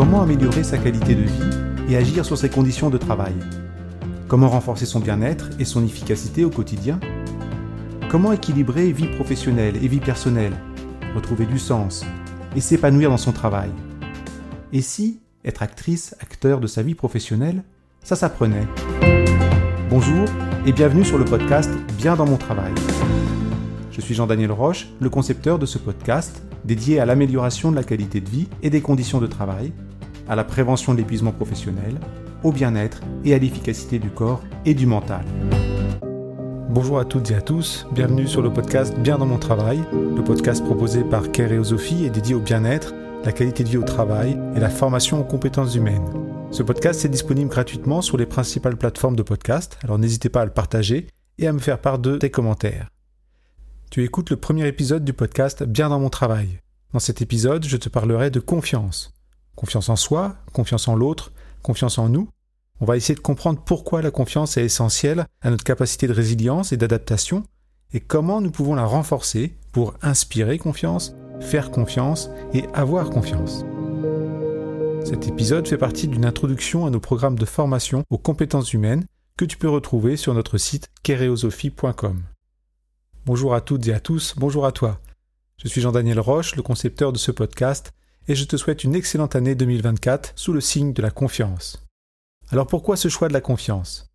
Comment améliorer sa qualité de vie et agir sur ses conditions de travail? Comment renforcer son bien-être et son efficacité au quotidien? Comment équilibrer vie professionnelle et vie personnelle Retrouver du sens et s'épanouir dans son travail? Et si être actrice, acteur de sa vie professionnelle, ça s'apprenait? Bonjour et bienvenue sur le podcast Bien dans mon travail. Je suis Jean-Daniel Roche, le concepteur de ce podcast dédié à l'amélioration de la qualité de vie et des conditions de travail, à la prévention de l'épuisement professionnel, au bien-être et à l'efficacité du corps et du mental. Bonjour à toutes et à tous, bienvenue sur le podcast Bien dans mon travail, le podcast proposé par Kéréosophie et dédié au bien-être, la qualité de vie au travail et la formation aux compétences humaines. Ce podcast est disponible gratuitement sur les principales plateformes de podcast, alors n'hésitez pas à le partager et à me faire part de tes commentaires. Tu écoutes le premier épisode du podcast Bien dans mon travail. Dans cet épisode, je te parlerai de confiance. Confiance en soi, confiance en l'autre, confiance en nous. On va essayer de comprendre pourquoi la confiance est essentielle à notre capacité de résilience et d'adaptation et comment nous pouvons la renforcer pour inspirer confiance, faire confiance et avoir confiance. Cet épisode fait partie d'une introduction à nos programmes de formation aux compétences humaines que tu peux retrouver sur notre site kereosophie.com. Bonjour à toutes et à tous, bonjour à toi. Je suis Jean-Daniel Roche, le concepteur de ce podcast, et je te souhaite une excellente année 2024 sous le signe de la confiance. Alors pourquoi ce choix de la confiance?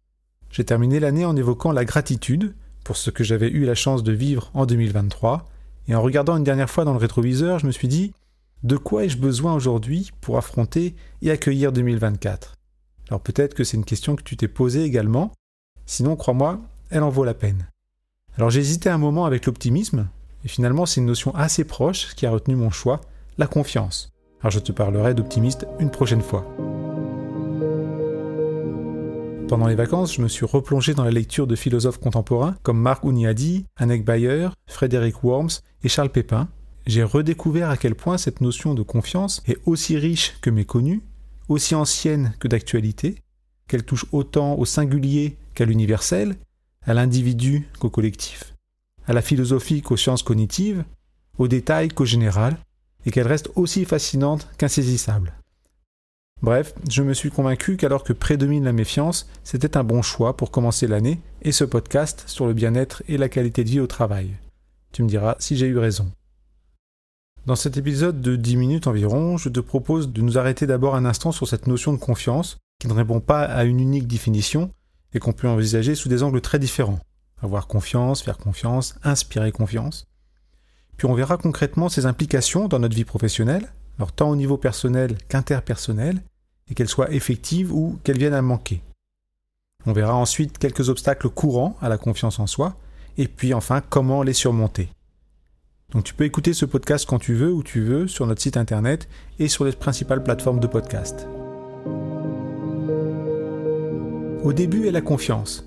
J'ai terminé l'année en évoquant la gratitude pour ce que j'avais eu la chance de vivre en 2023, et en regardant une dernière fois dans le rétroviseur, je me suis dit de quoi ai-je besoin aujourd'hui pour affronter et accueillir 2024 Alors peut-être que c'est une question que tu t'es posée également, sinon crois-moi, elle en vaut la peine. Alors j'ai hésité un moment avec l'optimisme, et finalement c'est une notion assez proche qui a retenu mon choix, la confiance. Alors je te parlerai d'optimiste une prochaine fois. Pendant les vacances, je me suis replongé dans la lecture de philosophes contemporains comme Marc Ouniadi, Anneke Bayer, Frédéric Worms et Charles Pépin. J'ai redécouvert à quel point cette notion de confiance est aussi riche que méconnue, aussi ancienne que d'actualité, qu'elle touche autant au singulier qu'à l'universel, à l'individu qu'au collectif, à la philosophie qu'aux sciences cognitives, aux détails qu'au général, et qu'elle reste aussi fascinante qu'insaisissable. Bref, je me suis convaincu qu'alors que prédomine la méfiance, c'était un bon choix pour commencer l'année et ce podcast sur le bien-être et la qualité de vie au travail. Tu me diras si j'ai eu raison. Dans cet épisode de 10 minutes environ, je te propose de nous arrêter d'abord un instant sur cette notion de confiance, qui ne répond pas à une unique définition, et qu'on peut envisager sous des angles très différents. Avoir confiance, faire confiance, inspirer confiance. Puis on verra concrètement ses implications dans notre vie professionnelle, tant au niveau personnel qu'interpersonnel, et qu'elles soient effectives ou qu'elles viennent à manquer. On verra ensuite quelques obstacles courants à la confiance en soi, et puis enfin comment les surmonter. Donc tu peux écouter ce podcast quand tu veux, où tu veux, sur notre site internet et sur les principales plateformes de podcast. Au début est la confiance.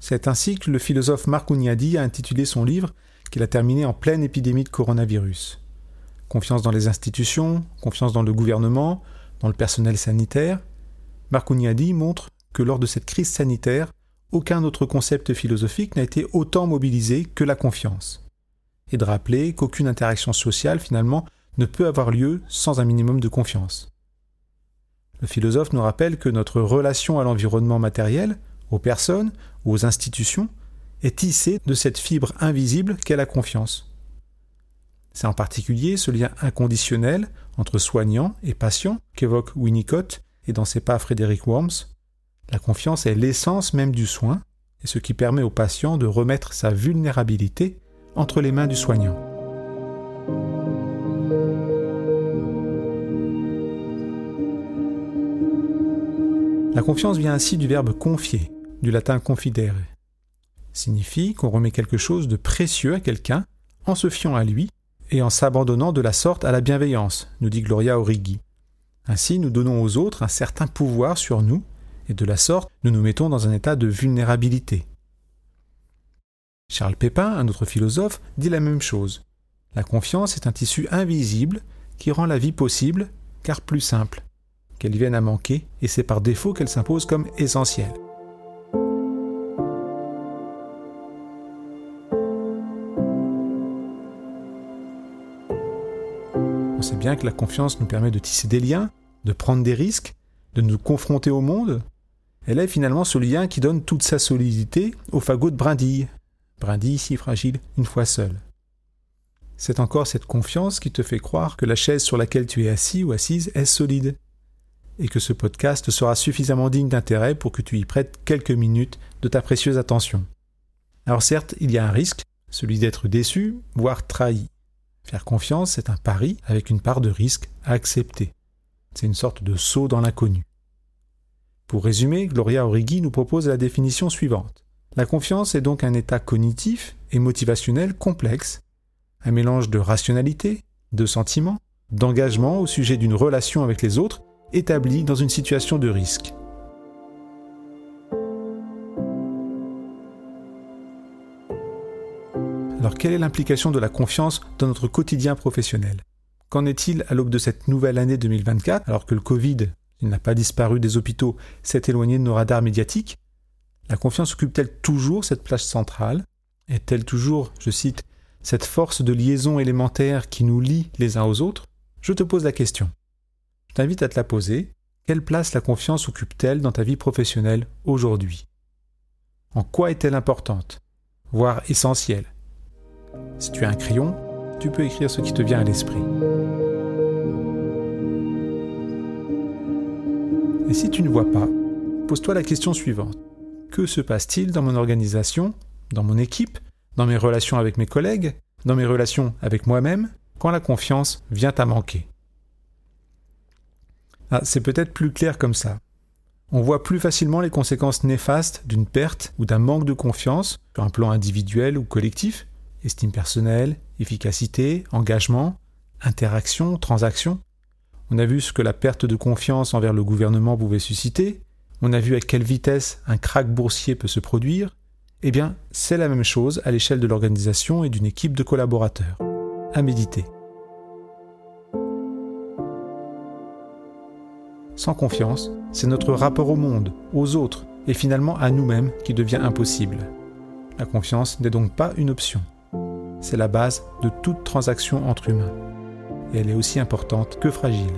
C'est ainsi que le philosophe Marc Ouniadi a intitulé son livre qu'il a terminé en pleine épidémie de coronavirus. Confiance dans les institutions, confiance dans le gouvernement, dans le personnel sanitaire. Marc Ouniadi montre que lors de cette crise sanitaire, aucun autre concept philosophique n'a été autant mobilisé que la confiance. Et de rappeler qu'aucune interaction sociale, finalement, ne peut avoir lieu sans un minimum de confiance. Le philosophe nous rappelle que notre relation à l'environnement matériel, aux personnes ou aux institutions, est tissée de cette fibre invisible qu'est la confiance. C'est en particulier ce lien inconditionnel entre soignant et patient qu'évoque Winnicott et dans ses pas Frédéric Worms. La confiance est l'essence même du soin et ce qui permet au patient de remettre sa vulnérabilité entre les mains du soignant. La confiance vient ainsi du verbe confier, du latin confidere. Signifie qu'on remet quelque chose de précieux à quelqu'un en se fiant à lui et en s'abandonnant de la sorte à la bienveillance, nous dit Gloria Orighi. Ainsi, nous donnons aux autres un certain pouvoir sur nous, et de la sorte, nous nous mettons dans un état de vulnérabilité. Charles Pépin, un autre philosophe, dit la même chose. La confiance est un tissu invisible qui rend la vie possible, car plus simple qu'elle vienne à manquer, et c'est par défaut qu'elle s'impose comme essentielle. Que la confiance nous permet de tisser des liens, de prendre des risques, de nous confronter au monde, elle est finalement ce lien qui donne toute sa solidité au fagot de brindille. Brindille si fragile une fois seule. C'est encore cette confiance qui te fait croire que la chaise sur laquelle tu es assis ou assise est solide, et que ce podcast sera suffisamment digne d'intérêt pour que tu y prêtes quelques minutes de ta précieuse attention. Alors certes, il y a un risque, celui d'être déçu, voire trahi. Faire confiance, c'est un pari avec une part de risque à accepter. C'est une sorte de saut dans l'inconnu. Pour résumer, Gloria Orighi nous propose la définition suivante. La confiance est donc un état cognitif et motivationnel complexe, un mélange de rationalité, de sentiments, d'engagement au sujet d'une relation avec les autres établie dans une situation de risque. Alors quelle est l'implication de la confiance dans notre quotidien professionnel? Qu'en est-il à l'aube de cette nouvelle année 2024, alors que le Covid, il n'a pas disparu des hôpitaux, s'est éloigné de nos radars médiatiques? La confiance occupe-t-elle toujours cette place centrale? Est-elle toujours, je cite, cette force de liaison élémentaire qui nous lie les uns aux autres? Je te pose la question. Je t'invite à te la poser. Quelle place la confiance occupe-t-elle dans ta vie professionnelle aujourd'hui? En quoi est-elle importante, voire essentielle? Si tu as un crayon, tu peux écrire ce qui te vient à l'esprit. Et si tu ne vois pas, pose-toi la question suivante. Que se passe-t-il dans mon organisation, dans mon équipe, dans mes relations avec mes collègues, dans mes relations avec moi-même, quand la confiance vient à manquer? Ah, C'est peut-être plus clair comme ça. On voit plus facilement les conséquences néfastes d'une perte ou d'un manque de confiance sur un plan individuel ou collectif, estime personnelle, efficacité, engagement, interaction, transaction. On a vu ce que la perte de confiance envers le gouvernement pouvait susciter, on a vu à quelle vitesse un krach boursier peut se produire, eh bien, c'est la même chose à l'échelle de l'organisation et d'une équipe de collaborateurs. À méditer. Sans confiance, c'est notre rapport au monde, aux autres et finalement à nous-mêmes qui devient impossible. La confiance n'est donc pas une option c'est la base de toute transaction entre humains. Et elle est aussi importante que fragile.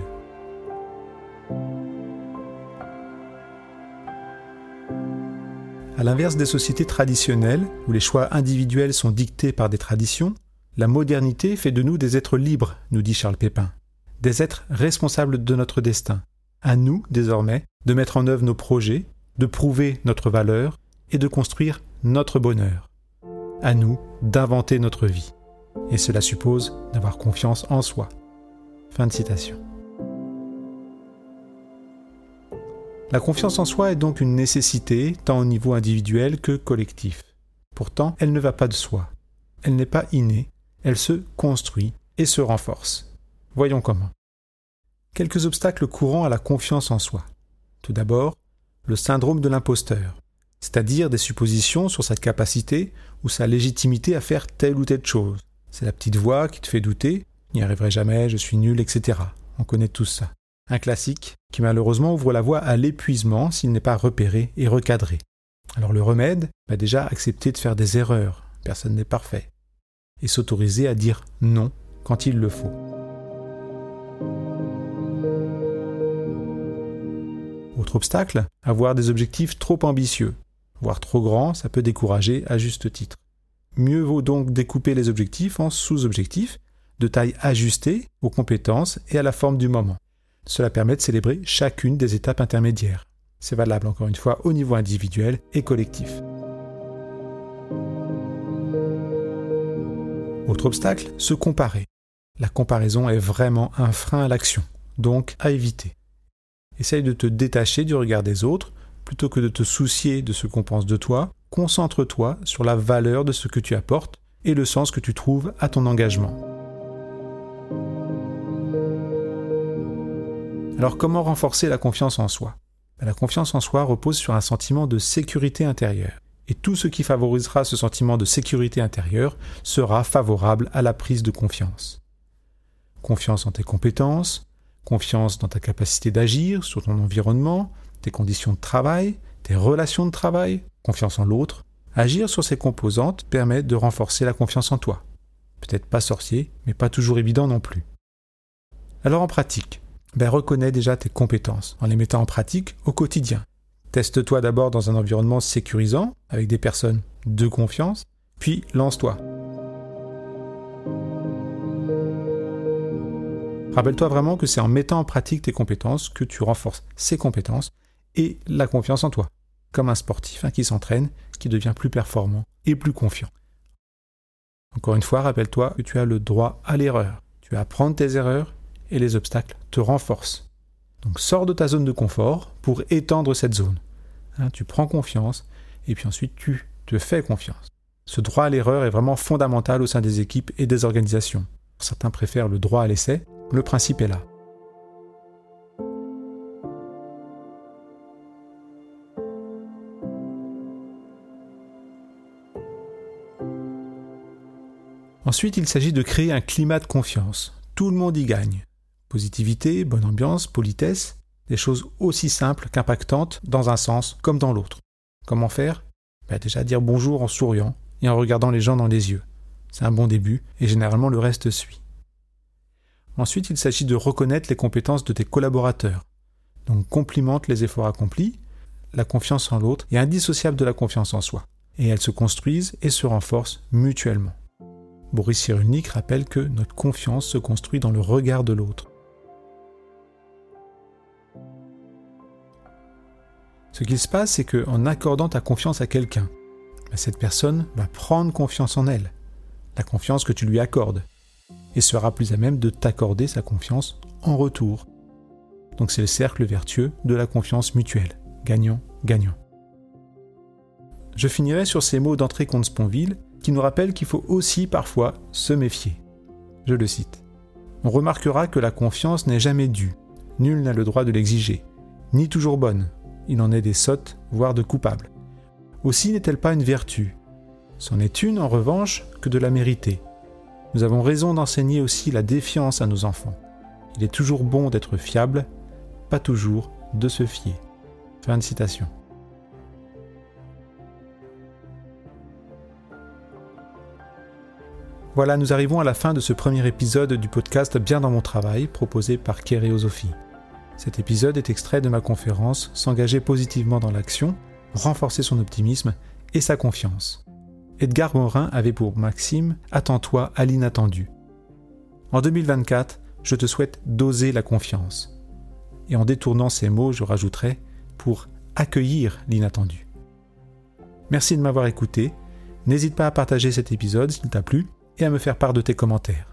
À l'inverse des sociétés traditionnelles, où les choix individuels sont dictés par des traditions, la modernité fait de nous des êtres libres, nous dit Charles Pépin, des êtres responsables de notre destin. À nous, désormais, de mettre en œuvre nos projets, de prouver notre valeur et de construire notre bonheur à nous d'inventer notre vie. Et cela suppose d'avoir confiance en soi. Fin de citation. La confiance en soi est donc une nécessité tant au niveau individuel que collectif. Pourtant, elle ne va pas de soi. Elle n'est pas innée, elle se construit et se renforce. Voyons comment. Quelques obstacles courants à la confiance en soi. Tout d'abord, le syndrome de l'imposteur c'est-à-dire des suppositions sur sa capacité ou sa légitimité à faire telle ou telle chose. C'est la petite voix qui te fait douter, n'y arriverai jamais, je suis nul, etc. On connaît tous ça. Un classique qui malheureusement ouvre la voie à l'épuisement s'il n'est pas repéré et recadré. Alors le remède, bah déjà accepter de faire des erreurs, personne n'est parfait, et s'autoriser à dire non quand il le faut. Autre obstacle, avoir des objectifs trop ambitieux, voire trop grand, ça peut décourager à juste titre. Mieux vaut donc découper les objectifs en sous-objectifs, de taille ajustée aux compétences et à la forme du moment. Cela permet de célébrer chacune des étapes intermédiaires. C'est valable encore une fois au niveau individuel et collectif. Autre obstacle, se comparer. La comparaison est vraiment un frein à l'action, donc à éviter. Essaye de te détacher du regard des autres plutôt que de te soucier de ce qu'on pense de toi, concentre-toi sur la valeur de ce que tu apportes et le sens que tu trouves à ton engagement. Alors comment renforcer la confiance en soi? Ben, La confiance en soi repose sur un sentiment de sécurité intérieure. Et tout ce qui favorisera ce sentiment de sécurité intérieure sera favorable à la prise de confiance. Confiance en tes compétences, confiance dans ta capacité d'agir sur ton environnement, tes conditions de travail, tes relations de travail, confiance en l'autre. Agir sur ces composantes permet de renforcer la confiance en toi. Peut-être pas sorcier, mais pas toujours évident non plus. Alors en pratique, ben, reconnais déjà tes compétences en les mettant en pratique au quotidien. Teste-toi d'abord dans un environnement sécurisant, avec des personnes de confiance, puis lance-toi. Rappelle-toi vraiment que c'est en mettant en pratique tes compétences que tu renforces ces compétences et la confiance en toi, comme un sportif hein, qui s'entraîne, qui devient plus performant et plus confiant. Encore une fois, rappelle-toi que tu as le droit à l'erreur. Tu vas apprendre tes erreurs et les obstacles te renforcent. Donc sors de ta zone de confort pour étendre cette zone. Hein, tu prends confiance et puis ensuite tu te fais confiance. Ce droit à l'erreur est vraiment fondamental au sein des équipes et des organisations. Certains préfèrent le droit à l'essai, le principe est là. Ensuite, il s'agit de créer un climat de confiance. Tout le monde y gagne. Positivité, bonne ambiance, politesse, des choses aussi simples qu'impactantes dans un sens comme dans l'autre. Comment faire? Ben Déjà dire bonjour en souriant et en regardant les gens dans les yeux. C'est un bon début et généralement le reste suit. Ensuite, il s'agit de reconnaître les compétences de tes collaborateurs. Donc complimente les efforts accomplis. La confiance en l'autre est indissociable de la confiance en soi. Et elles se construisent et se renforcent mutuellement. Boris Cyrulnik rappelle que notre confiance se construit dans le regard de l'autre. Ce qu'il se passe, c'est qu'en accordant ta confiance à quelqu'un, ben, cette personne va prendre confiance en elle, la confiance que tu lui accordes et sera plus à même de t'accorder sa confiance en retour. Donc c'est le cercle vertueux de la confiance mutuelle. Gagnant, gagnant. Je finirai sur ces mots d'entrée contre Sponville qui nous rappellent qu'il faut aussi parfois se méfier. Je le cite. On remarquera que la confiance n'est jamais due. Nul n'a le droit de l'exiger. Ni toujours bonne. Il en est des sottes, voire de coupables. Aussi n'est-elle pas une vertu. C'en est une, en revanche, que de la mériter. Nous avons raison d'enseigner aussi la défiance à nos enfants. Il est toujours bon d'être fiable, pas toujours de se fier. Fin de citation. Voilà, nous arrivons à la fin de ce premier épisode du podcast Bien dans mon travail, proposé par Kéréosophie. Cet épisode est extrait de ma conférence S'engager positivement dans l'action, renforcer son optimisme et sa confiance. Edgar Morin avait pour maxime Attends-toi à l'inattendu. En 2024, je te souhaite d'oser la confiance. Et en détournant ces mots, je rajouterai pour accueillir l'inattendu. Merci de m'avoir écouté. N'hésite pas à partager cet épisode s'il t'a plu et à me faire part de tes commentaires.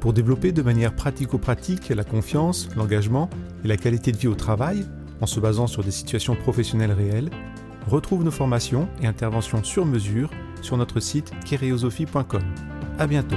Pour développer de manière pratico-pratique la confiance, l'engagement et la qualité de vie au travail, en se basant sur des situations professionnelles réelles, Retrouve nos formations et interventions sur mesure sur notre site kéréosophie.com. À bientôt.